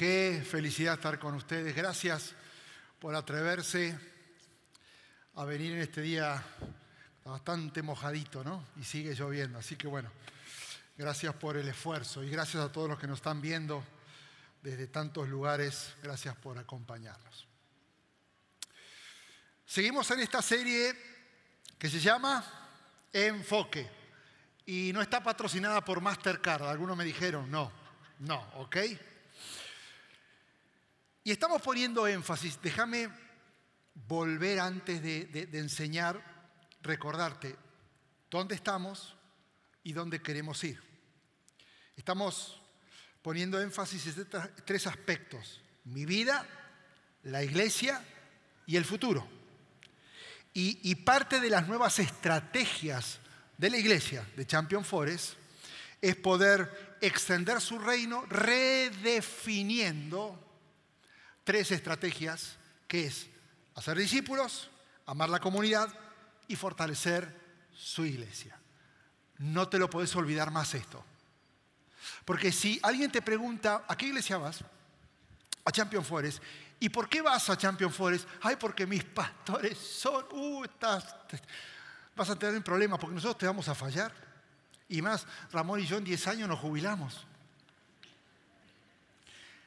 Qué felicidad estar con ustedes. Gracias por atreverse a venir en este día bastante mojadito, ¿no? Y sigue lloviendo. Así que bueno, gracias por el esfuerzo y gracias a todos los que nos están viendo desde tantos lugares. Gracias por acompañarnos. Seguimos en esta serie que se llama Enfoque y no está patrocinada por Mastercard. Algunos me dijeron, no, no, ¿ok? Estamos poniendo énfasis, déjame volver antes de, enseñar, recordarte dónde estamos y dónde queremos ir. Estamos poniendo énfasis en tres aspectos, mi vida, la iglesia y el futuro. Y, parte de las nuevas estrategias de la iglesia, de Champion Forest, es poder extender su reino redefiniendo tres estrategias, que es hacer discípulos, amar la comunidad y fortalecer su iglesia. No te lo puedes olvidar más esto. Porque si alguien te pregunta, ¿a qué iglesia vas? A Champion Forest. ¿Y por qué vas a Champion Forest? Ay, porque mis pastores son... Uh, vas a tener un problema porque nosotros te vamos a fallar. Y más, Ramón y yo en 10 años nos jubilamos.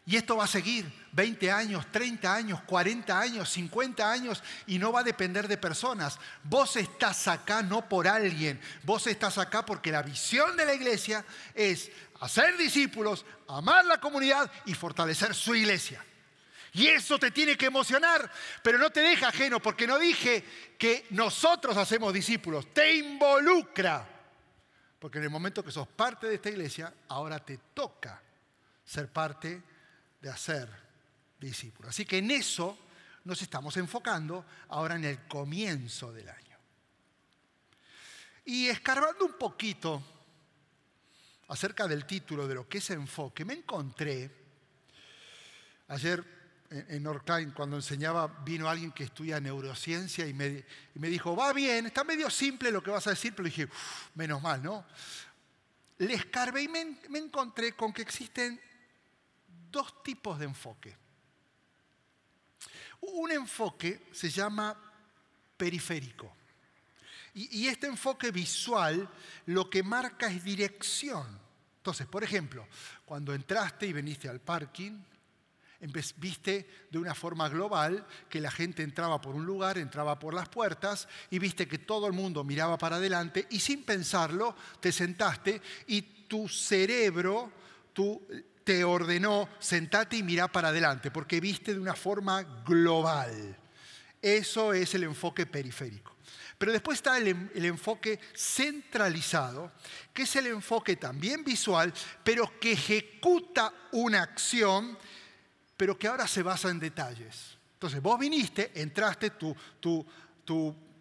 Y esto va a seguir 20 años, 30 años, 40 años, 50 años y no va a depender de personas. Vos estás acá no por alguien, vos estás acá porque la visión de la iglesia es hacer discípulos, amar la comunidad y fortalecer su iglesia. Y eso te tiene que emocionar, pero no te deja ajeno porque no dije que nosotros hacemos discípulos, te involucra. Porque en el momento que sos parte de esta iglesia, ahora te toca ser parte de hacer discípulos. Así que en eso nos estamos enfocando ahora en el comienzo del año. Y escarbando un poquito acerca del título de lo que es enfoque, me encontré, ayer en Northline cuando enseñaba vino alguien que estudia neurociencia y me, dijo, va bien, está medio simple lo que vas a decir, pero dije, menos mal, ¿no? Le escarbé y me encontré con que existen dos tipos de enfoque. Un enfoque se llama periférico. Y, este enfoque visual lo que marca es dirección. Entonces, por ejemplo, cuando entraste y viniste al parking, viste de una forma global que la gente entraba por un lugar, entraba por las puertas y viste que todo el mundo miraba para adelante y sin pensarlo te sentaste y tu cerebro, tu te ordenó, sentate y mira para adelante, porque viste de una forma global. Eso es el enfoque periférico. Pero después está el, enfoque centralizado, que es el enfoque también visual, pero que ejecuta una acción, pero que ahora se basa en detalles. Entonces, vos viniste, entraste, tu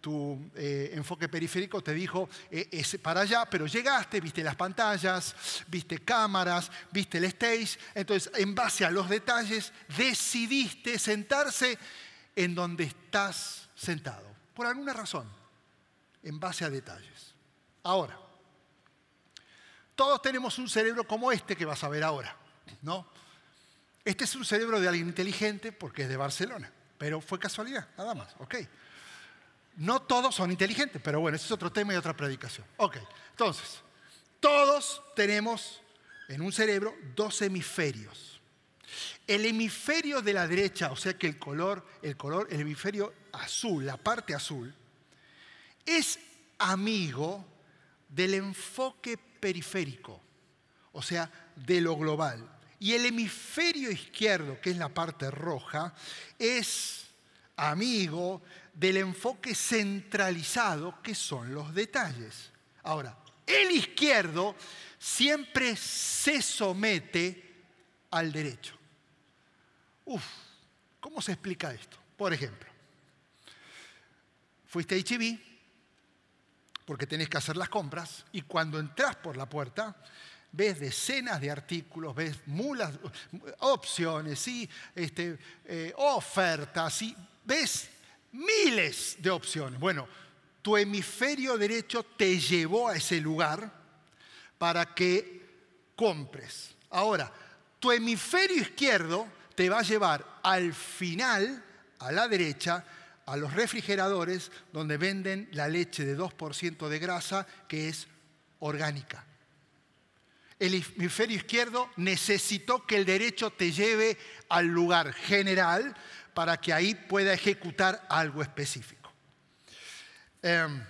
tu eh, enfoque periférico te dijo eh, para allá, pero llegaste, viste las pantallas, viste cámaras, viste el stage, entonces en base a los detalles decidiste sentarse en donde estás sentado, por alguna razón, en base a detalles. Ahora, todos tenemos un cerebro como este que vas a ver ahora, ¿no? Este es un cerebro de alguien inteligente porque es de Barcelona, pero fue casualidad, nada más, ¿ok? No todos son inteligentes, pero bueno, ese es otro tema y otra predicación. Ok, entonces, todos tenemos en un cerebro dos hemisferios. El hemisferio de la derecha, o sea que el color, el color, el hemisferio azul, la parte azul, es amigo del enfoque periférico, o sea, de lo global. Y el hemisferio izquierdo, que es la parte roja, es amigo del enfoque centralizado que son los detalles. Ahora, el izquierdo siempre se somete al derecho. Uf, ¿cómo se explica esto? Por ejemplo, fuiste a HB porque tenés que hacer las compras y cuando entras por la puerta ves decenas de artículos, ves mulas, opciones, este, eh, ofertas, ¿sí? ves miles de opciones. Bueno, tu hemisferio derecho te llevó a ese lugar para que compres. Ahora, tu hemisferio izquierdo te va a llevar al final, a la derecha, a los refrigeradores donde venden la leche de 2% de grasa que es orgánica. El hemisferio izquierdo necesitó que el derecho te lleve al lugar general para que ahí pueda ejecutar algo específico. Em,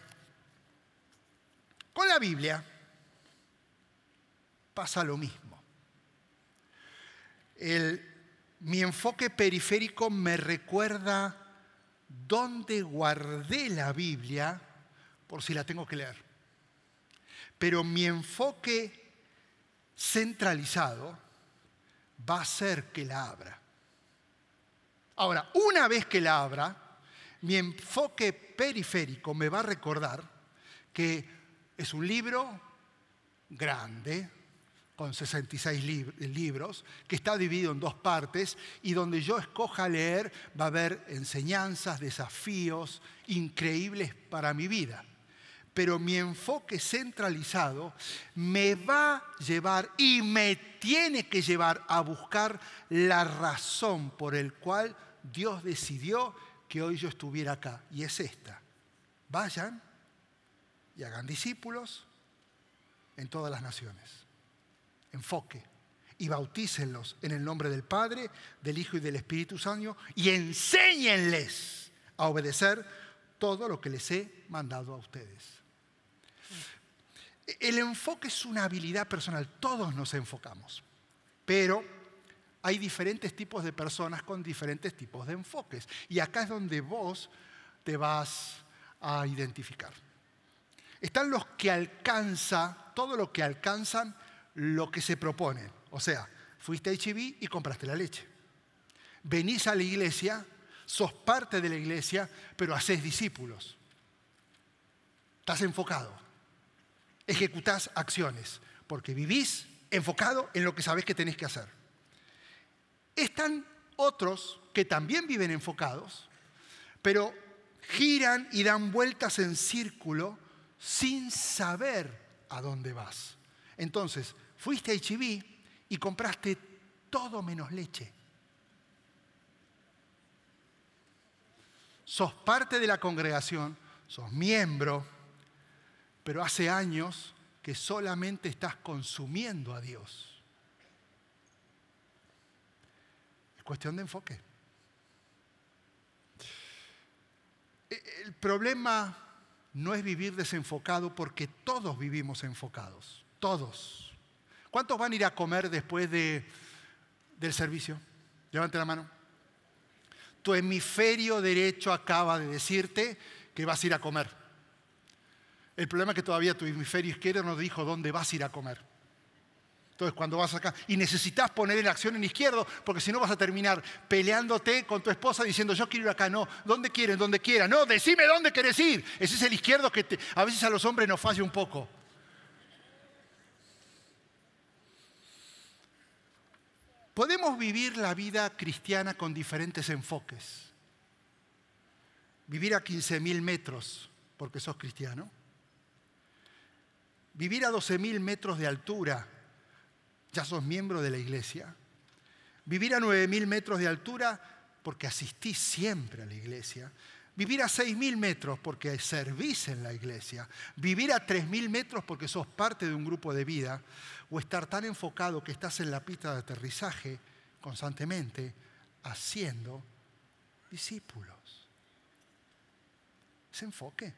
con la Biblia pasa lo mismo. mi enfoque periférico me recuerda dónde guardé la Biblia por si la tengo que leer. Pero mi enfoque centralizado va a ser que la abra. Ahora, una vez que la abra, mi enfoque periférico me va a recordar que es un libro grande, con 66 libros, que está dividido en dos partes y donde yo escoja leer va a haber enseñanzas, desafíos increíbles para mi vida. Pero mi enfoque centralizado me va a llevar y me tiene que llevar a buscar la razón por el cual Dios decidió que hoy yo estuviera acá. Y es esta. Vayan y hagan discípulos en todas las naciones enfoque y bautícenlos en el nombre del Padre, del Hijo y del Espíritu Santo y enséñenles a obedecer todo lo que les he mandado a ustedes. El enfoque es una habilidad personal, todos nos enfocamos, pero hay diferentes tipos de personas con diferentes tipos de enfoques y acá es donde vos te vas a identificar. Están los que alcanzan, todo lo que alcanzan lo que se propone. O sea, fuiste a HIV y compraste la leche. Venís a la iglesia, sos parte de la iglesia, pero haces discípulos. Estás enfocado. Ejecutás acciones, porque vivís enfocado en lo que sabés que tenés que hacer. Están otros que también viven enfocados, pero giran y dan vueltas en círculo sin saber a dónde vas. Entonces, fuiste a HIV y compraste todo menos leche. Sos parte de la congregación, sos miembro, pero hace años que solamente estás consumiendo a Dios. Es cuestión de enfoque. E, el problema no es vivir desenfocado porque todos vivimos enfocados, todos. ¿Cuántos van a ir a comer después de, del servicio? Levante la mano. Tu hemisferio derecho acaba de decirte que vas a ir a comer. El problema es que todavía tu hemisferio izquierdo no dijo dónde vas a ir a comer. Entonces, cuando vas acá, y necesitas poner en acción en izquierdo, porque si no vas a terminar peleándote con tu esposa diciendo, yo quiero ir acá, no, ¿dónde quieren? ¿Dónde quiera? No, decime dónde quieres ir. Ese es el izquierdo que a veces a los hombres nos falla un poco. Podemos vivir la vida cristiana con diferentes enfoques. Vivir a 15.000 metros porque sos cristiano. Vivir a 12.000 metros de altura, ya sos miembro de la iglesia. Vivir a 9.000 metros de altura porque asistís siempre a la iglesia. Vivir a 6.000 metros porque servís en la iglesia. Vivir a 3.000 metros porque sos parte de un grupo de vida o estar tan enfocado que estás en la pista de aterrizaje constantemente haciendo discípulos. Ese enfoque.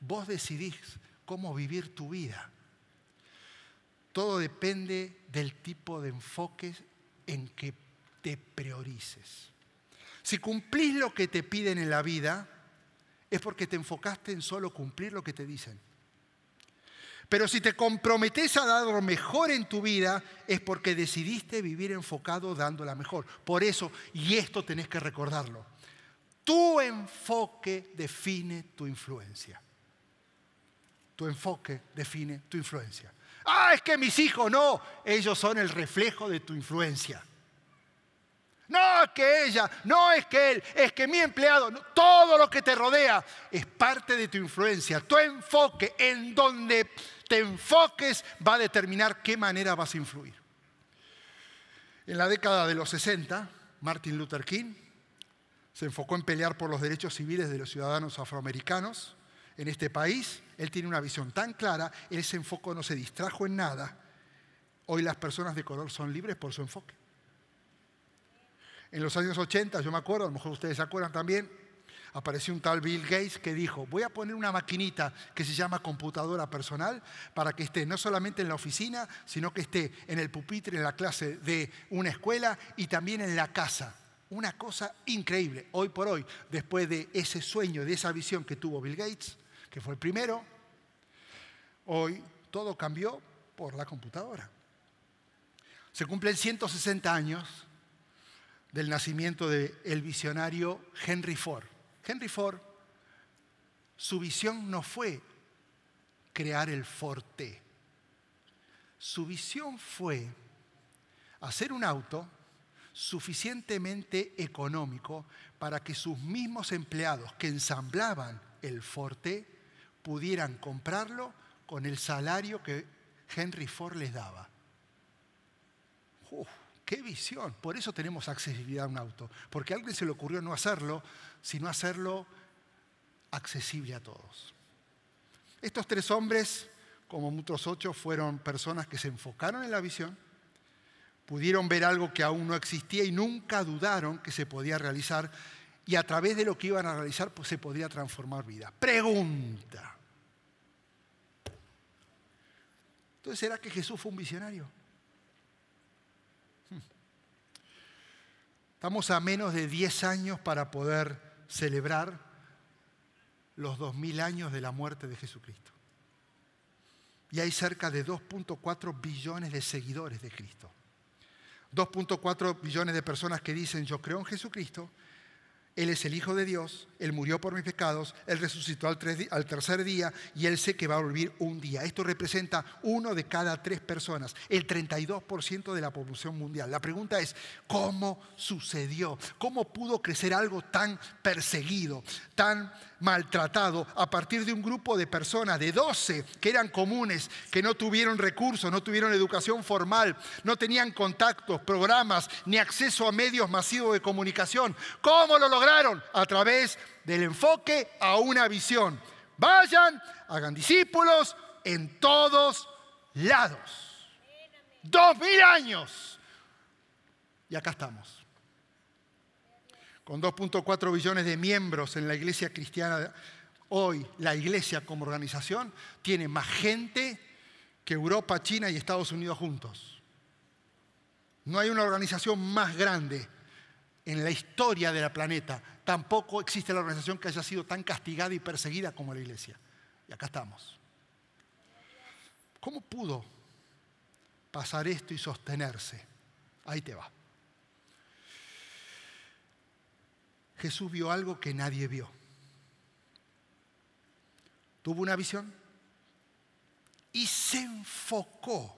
Vos decidís cómo vivir tu vida. Todo depende del tipo de enfoque en que te priorices. Si cumplís lo que te piden en la vida, es porque te enfocaste en solo cumplir lo que te dicen. Pero si te comprometes a dar lo mejor en tu vida, es porque decidiste vivir enfocado dando la mejor. Por eso, y esto tenés que recordarlo, tu enfoque define tu influencia. Tu enfoque define tu influencia. Ah, es que mis hijos no, ellos son el reflejo de tu influencia. No es que ella, no es que él, es que mi empleado, todo lo que te rodea es parte de tu influencia. Tu enfoque en donde te enfoques va a determinar qué manera vas a influir. En la década de los 60, Martin Luther King se enfocó en pelear por los derechos civiles de los ciudadanos afroamericanos en este país. Él tiene una visión tan clara, él ese enfoque no se distrajo en nada. Hoy las personas de color son libres por su enfoque. En los años 80, yo me acuerdo, a lo mejor ustedes se acuerdan también, apareció un tal Bill Gates que dijo, voy a poner una maquinita que se llama computadora personal para que esté no solamente en la oficina, sino que esté en el pupitre, en la clase de una escuela y también en la casa. Una cosa increíble, hoy por hoy, después de ese sueño, de esa visión que tuvo Bill Gates, que fue el primero, hoy todo cambió por la computadora. Se cumplen 160 años del nacimiento del visionario Henry Ford. Henry Ford, su visión no fue crear el Forte. Su visión fue hacer un auto suficientemente económico para que sus mismos empleados que ensamblaban el Forte pudieran comprarlo con el salario que Henry Ford les daba. ¡Qué visión! Por eso tenemos accesibilidad a un auto, porque a alguien se le ocurrió no hacerlo, sino hacerlo accesible a todos. Estos tres hombres, como muchos ocho, fueron personas que se enfocaron en la visión, pudieron ver algo que aún no existía y nunca dudaron que se podía realizar y a través de lo que iban a realizar pues, se podría transformar vida. Pregunta. Entonces, ¿será que Jesús fue un visionario? Hmm. Estamos a menos de 10 años para poder celebrar los 2000 años de la muerte de Jesucristo. Y hay cerca de 2.4 billones de seguidores de Cristo. 2.4 billones de personas que dicen yo creo en Jesucristo él es el Hijo de Dios, Él murió por mis pecados, Él resucitó al, tercer día y Él sé que va a volver un día. Esto representa uno de cada tres personas, el 32% de la población mundial. La pregunta es, ¿cómo sucedió? ¿Cómo pudo crecer algo tan perseguido, tan maltratado a partir de un grupo de personas, de 12 que eran comunes, que no tuvieron recursos, no tuvieron educación formal, no tenían contactos, programas, ni acceso a medios masivos de comunicación? ¿Cómo lo lograron? a través del enfoque a una visión. Vayan, hagan discípulos en todos lados. Dos mil años. Y acá estamos. Con 2.4 billones de miembros en la iglesia cristiana, hoy la iglesia como organización tiene más gente que Europa, China y Estados Unidos juntos. No hay una organización más grande en la historia del planeta. Tampoco existe la organización que haya sido tan castigada y perseguida como la iglesia. Y acá estamos. ¿Cómo pudo pasar esto y sostenerse? Ahí te va. Jesús vio algo que nadie vio. Tuvo una visión y se enfocó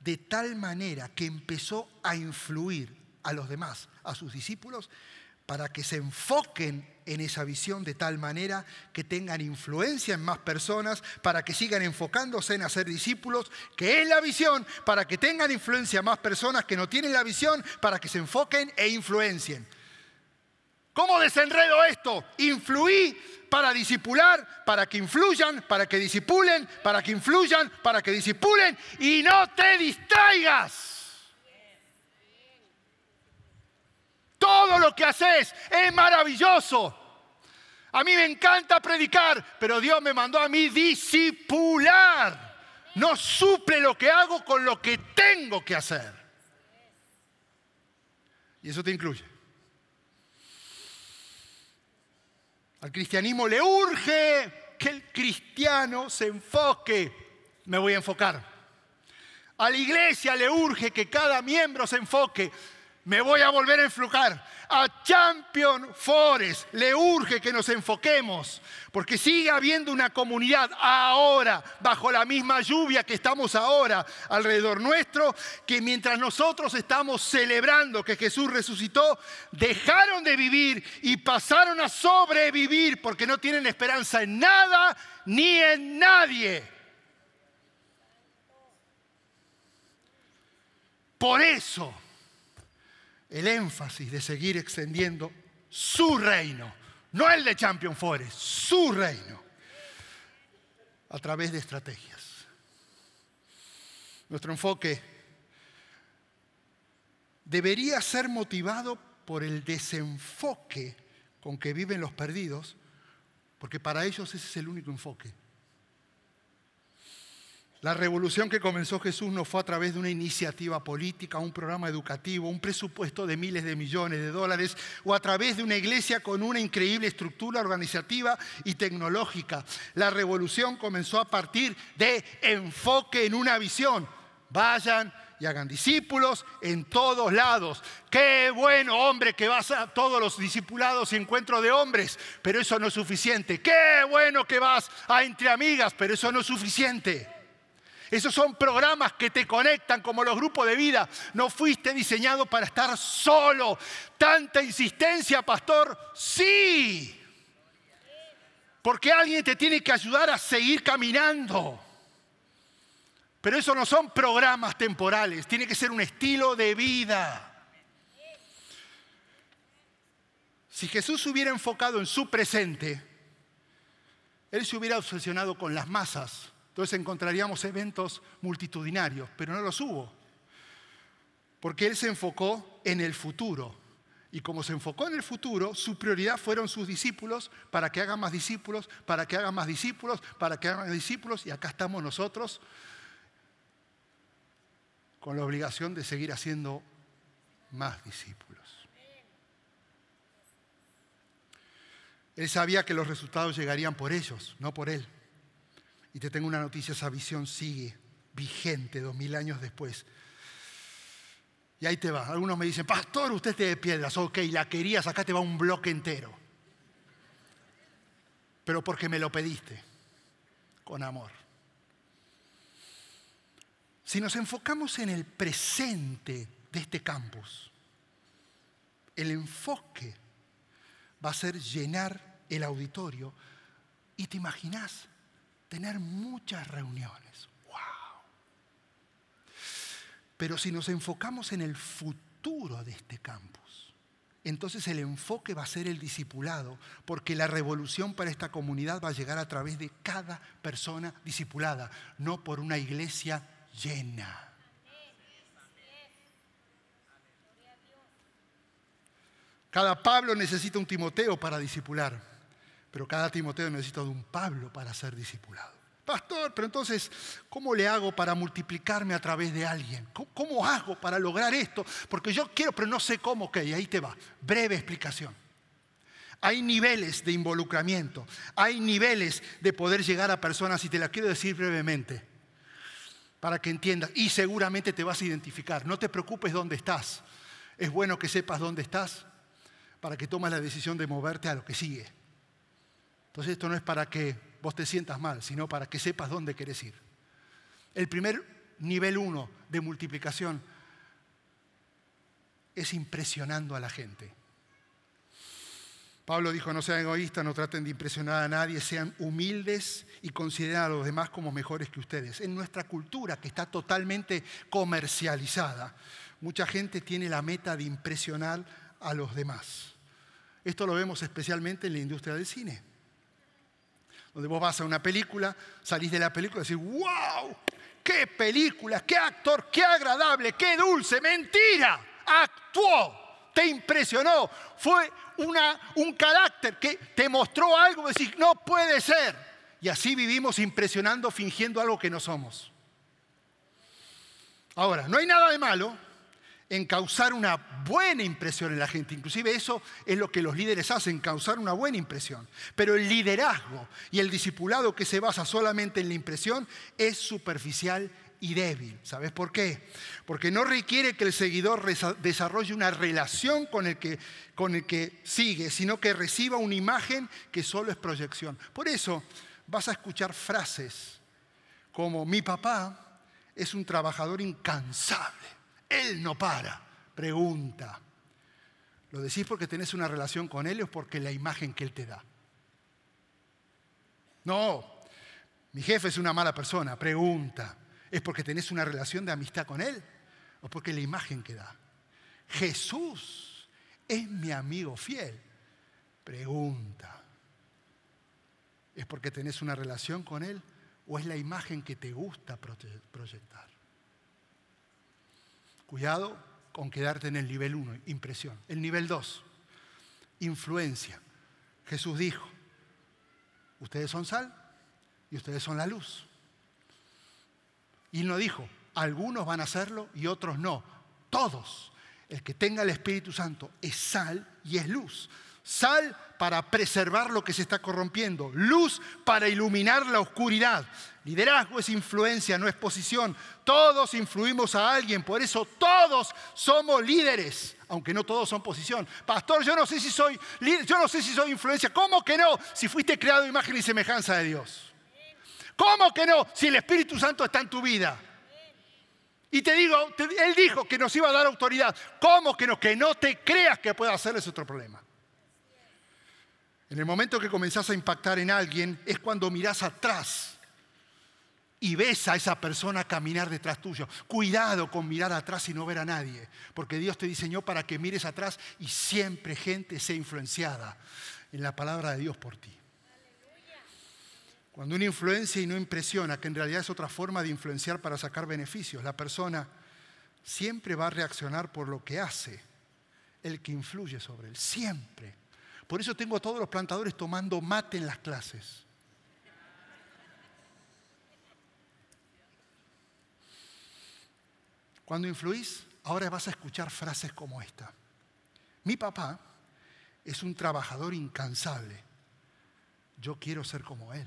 de tal manera que empezó a influir a los demás, a sus discípulos, para que se enfoquen en esa visión de tal manera que tengan influencia en más personas, para que sigan enfocándose en hacer discípulos, que es la visión, para que tengan influencia en más personas que no tienen la visión, para que se enfoquen e influencien. ¿Cómo desenredo esto? Influí para disipular, para que influyan, para que disipulen, para que influyan, para que disipulen y no te distraigas. Todo lo que haces es maravilloso. A mí me encanta predicar, pero Dios me mandó a mí disipular. No suple lo que hago con lo que tengo que hacer. Y eso te incluye. Al cristianismo le urge que el cristiano se enfoque. Me voy a enfocar. A la iglesia le urge que cada miembro se enfoque me voy a volver a enfocar. A Champion Forest le urge que nos enfoquemos, porque sigue habiendo una comunidad ahora, bajo la misma lluvia que estamos ahora alrededor nuestro, que mientras nosotros estamos celebrando que Jesús resucitó, dejaron de vivir y pasaron a sobrevivir porque no tienen esperanza en nada ni en nadie. Por eso el énfasis de seguir extendiendo su reino, no el de Champion Forest, su reino, a través de estrategias. Nuestro enfoque debería ser motivado por el desenfoque con que viven los perdidos, porque para ellos ese es el único enfoque. La revolución que comenzó Jesús no fue a través de una iniciativa política, un programa educativo, un presupuesto de miles de millones de dólares o a través de una iglesia con una increíble estructura organizativa y tecnológica. La revolución comenzó a partir de enfoque en una visión. Vayan y hagan discípulos en todos lados. Qué bueno, hombre, que vas a todos los discipulados y encuentros de hombres, pero eso no es suficiente. Qué bueno que vas a entre amigas, pero eso no es suficiente. Esos son programas que te conectan como los grupos de vida. No fuiste diseñado para estar solo. Tanta insistencia, pastor. Sí. Porque alguien te tiene que ayudar a seguir caminando. Pero eso no son programas temporales, tiene que ser un estilo de vida. Si Jesús se hubiera enfocado en su presente, Él se hubiera obsesionado con las masas entonces encontraríamos eventos multitudinarios, pero no los hubo. Porque Él se enfocó en el futuro. Y como se enfocó en el futuro, su prioridad fueron sus discípulos para que hagan más discípulos, para que hagan más discípulos, para que hagan más discípulos. Y acá estamos nosotros con la obligación de seguir haciendo más discípulos. Él sabía que los resultados llegarían por ellos, no por Él. Y te tengo una noticia, esa visión sigue vigente dos mil años después. Y ahí te va. Algunos me dicen, pastor, usted te de piedras. Ok, la querías, acá te va un bloque entero. Pero porque me lo pediste, con amor. Si nos enfocamos en el presente de este campus, el enfoque va a ser llenar el auditorio. Y te imaginas tener muchas reuniones. ¡Wow! Pero si nos enfocamos en el futuro de este campus, entonces el enfoque va a ser el discipulado, porque la revolución para esta comunidad va a llegar a través de cada persona discipulada, no por una iglesia llena. Cada Pablo necesita un Timoteo para discipular. Pero cada Timoteo necesita de un Pablo para ser discipulado. Pastor, pero entonces, ¿cómo le hago para multiplicarme a través de alguien? ¿Cómo, hago para lograr esto? Porque yo quiero, pero no sé cómo. Ok, ahí te va. Breve explicación. Hay niveles de involucramiento, hay niveles de poder llegar a personas y te la quiero decir brevemente para que entiendas y seguramente te vas a identificar. No te preocupes dónde estás. Es bueno que sepas dónde estás para que tomes la decisión de moverte a lo que sigue. Entonces esto no es para que vos te sientas mal, sino para que sepas dónde querés ir. El primer nivel uno de multiplicación es impresionando a la gente. Pablo dijo, no sean egoístas, no traten de impresionar a nadie, sean humildes y consideren a los demás como mejores que ustedes. En nuestra cultura, que está totalmente comercializada, mucha gente tiene la meta de impresionar a los demás. Esto lo vemos especialmente en la industria del cine donde vos vas a una película, salís de la película y decís, wow, qué película, qué actor, qué agradable, qué dulce, mentira, actuó, te impresionó, fue una, un carácter que te mostró algo, decís, no puede ser. Y así vivimos impresionando, fingiendo algo que no somos. Ahora, no hay nada de malo en causar una buena impresión en la gente. Inclusive eso es lo que los líderes hacen, causar una buena impresión. Pero el liderazgo y el discipulado que se basa solamente en la impresión es superficial y débil. ¿Sabes por qué? Porque no requiere que el seguidor desarrolle una relación con el, que, con el que sigue, sino que reciba una imagen que solo es proyección. Por eso vas a escuchar frases como mi papá es un trabajador incansable él no para. Pregunta. ¿Lo decís porque tenés una relación con Él o porque la imagen que Él te da? No, mi jefe es una mala persona. Pregunta. ¿Es porque tenés una relación de amistad con Él o porque la imagen que da? Jesús es mi amigo fiel. Pregunta, ¿es porque tenés una relación con Él o es la imagen que te gusta proyectar? Cuidado con quedarte en el nivel 1, impresión. El nivel 2, influencia. Jesús dijo, ustedes son sal y ustedes son la luz. Y no dijo, algunos van a hacerlo y otros no. Todos. El que tenga el Espíritu Santo es sal y es luz. Sal para preservar lo que se está corrompiendo, luz para iluminar la oscuridad. Liderazgo es influencia, no es posición. Todos influimos a alguien, por eso todos somos líderes, aunque no todos son posición. Pastor, yo no sé si soy líder, yo no sé si soy influencia. ¿Cómo que no? Si fuiste creado imagen y semejanza de Dios. ¿Cómo que no? Si el Espíritu Santo está en tu vida. Y te digo, Él dijo que nos iba a dar autoridad. ¿Cómo que no? Que no te creas que pueda hacerles otro problema. En el momento que comenzás a impactar en alguien es cuando mirás atrás y ves a esa persona caminar detrás tuyo. Cuidado con mirar atrás y no ver a nadie, porque Dios te diseñó para que mires atrás y siempre gente sea influenciada en la palabra de Dios por ti. Cuando uno influencia y no impresiona, que en realidad es otra forma de influenciar para sacar beneficios, la persona siempre va a reaccionar por lo que hace el que influye sobre él, siempre. Por eso tengo a todos los plantadores tomando mate en las clases. Cuando influís, ahora vas a escuchar frases como esta. Mi papá es un trabajador incansable. Yo quiero ser como él.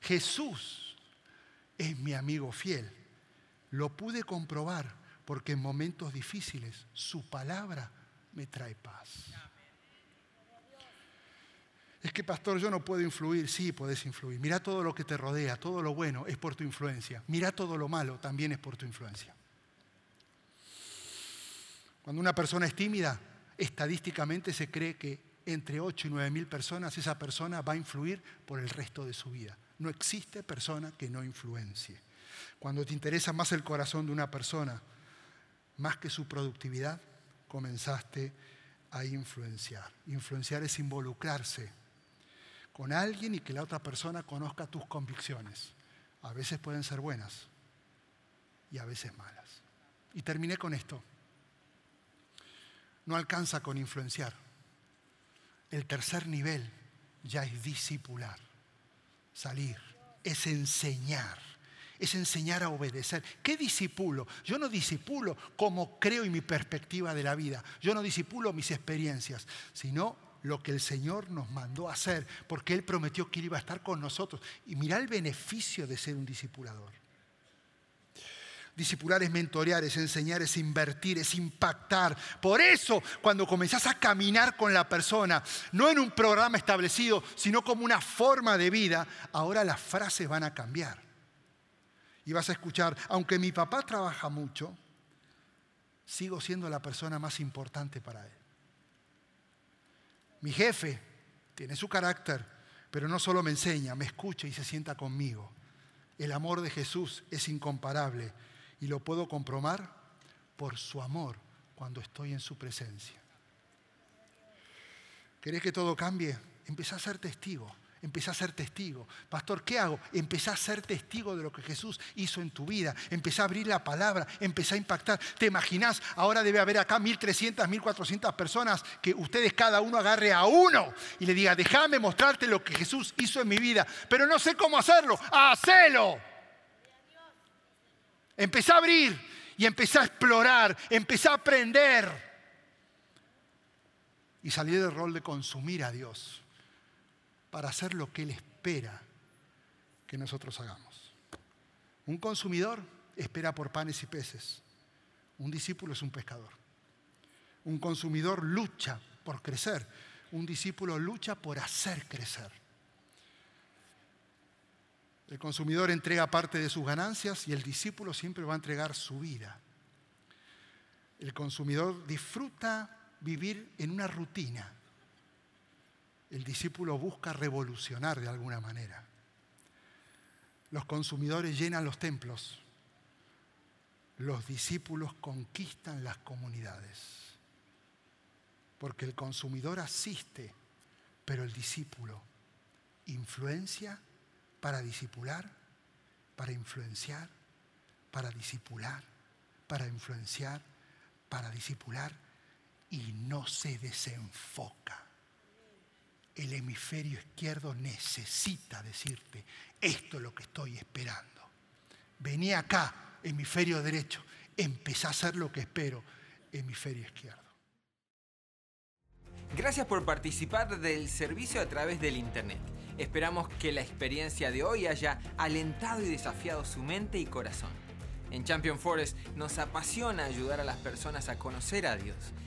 Jesús es mi amigo fiel. Lo pude comprobar porque en momentos difíciles su palabra me trae paz. Es que, pastor, yo no puedo influir. Sí, puedes influir. Mira todo lo que te rodea, todo lo bueno es por tu influencia. Mira todo lo malo, también es por tu influencia. Cuando una persona es tímida, estadísticamente se cree que entre 8 y 9 mil personas esa persona va a influir por el resto de su vida. No existe persona que no influencie. Cuando te interesa más el corazón de una persona, más que su productividad, comenzaste a influenciar. Influenciar es involucrarse con alguien y que la otra persona conozca tus convicciones. A veces pueden ser buenas y a veces malas. Y terminé con esto. No alcanza con influenciar. El tercer nivel ya es discipular, salir, es enseñar es enseñar a obedecer. ¿Qué disipulo? Yo no disipulo como creo y mi perspectiva de la vida. Yo no disipulo mis experiencias, sino lo que el Señor nos mandó a hacer, porque Él prometió que Él iba a estar con nosotros. Y mira el beneficio de ser un discipulador. Discipular es mentorear, es enseñar, es invertir, es impactar. Por eso, cuando comenzás a caminar con la persona, no en un programa establecido, sino como una forma de vida, ahora las frases van a cambiar y vas a escuchar, aunque mi papá trabaja mucho, sigo siendo la persona más importante para él. Mi jefe tiene su carácter, pero no solo me enseña, me escucha y se sienta conmigo. El amor de Jesús es incomparable y lo puedo comprobar por su amor cuando estoy en su presencia. ¿Querés que todo cambie? Empieza a ser testigo empecé a ser testigo. Pastor, ¿qué hago? Empecé a ser testigo de lo que Jesús hizo en tu vida. Empecé a abrir la palabra, empecé a impactar. ¿Te imaginas? Ahora debe haber acá 1.300, 1.400 personas que ustedes cada uno agarre a uno y le diga, déjame mostrarte lo que Jesús hizo en mi vida. Pero no sé cómo hacerlo. ¡Hacelo! Empecé a abrir y empecé a explorar, empecé a aprender. Y salí del rol de consumir a Dios para hacer lo que Él espera que nosotros hagamos. Un consumidor espera por panes y peces. Un discípulo es un pescador. Un consumidor lucha por crecer. Un discípulo lucha por hacer crecer. El consumidor entrega parte de sus ganancias y el discípulo siempre va a entregar su vida. El consumidor disfruta vivir en una rutina el discípulo busca revolucionar de alguna manera. Los consumidores llenan los templos. los discípulos conquistan las comunidades. Porque el consumidor asiste, pero el discípulo influencia para discipular, para influenciar, para discipular, para influenciar, para discipular y no se desenfoca. El hemisferio izquierdo necesita decirte, esto es lo que estoy esperando. Vení acá, hemisferio derecho, empezá a hacer lo que espero, hemisferio izquierdo. Gracias por participar del servicio a través del Internet. Esperamos que la experiencia de hoy haya alentado y desafiado su mente y corazón. En Champion Forest nos apasiona ayudar a las personas a conocer a Dios,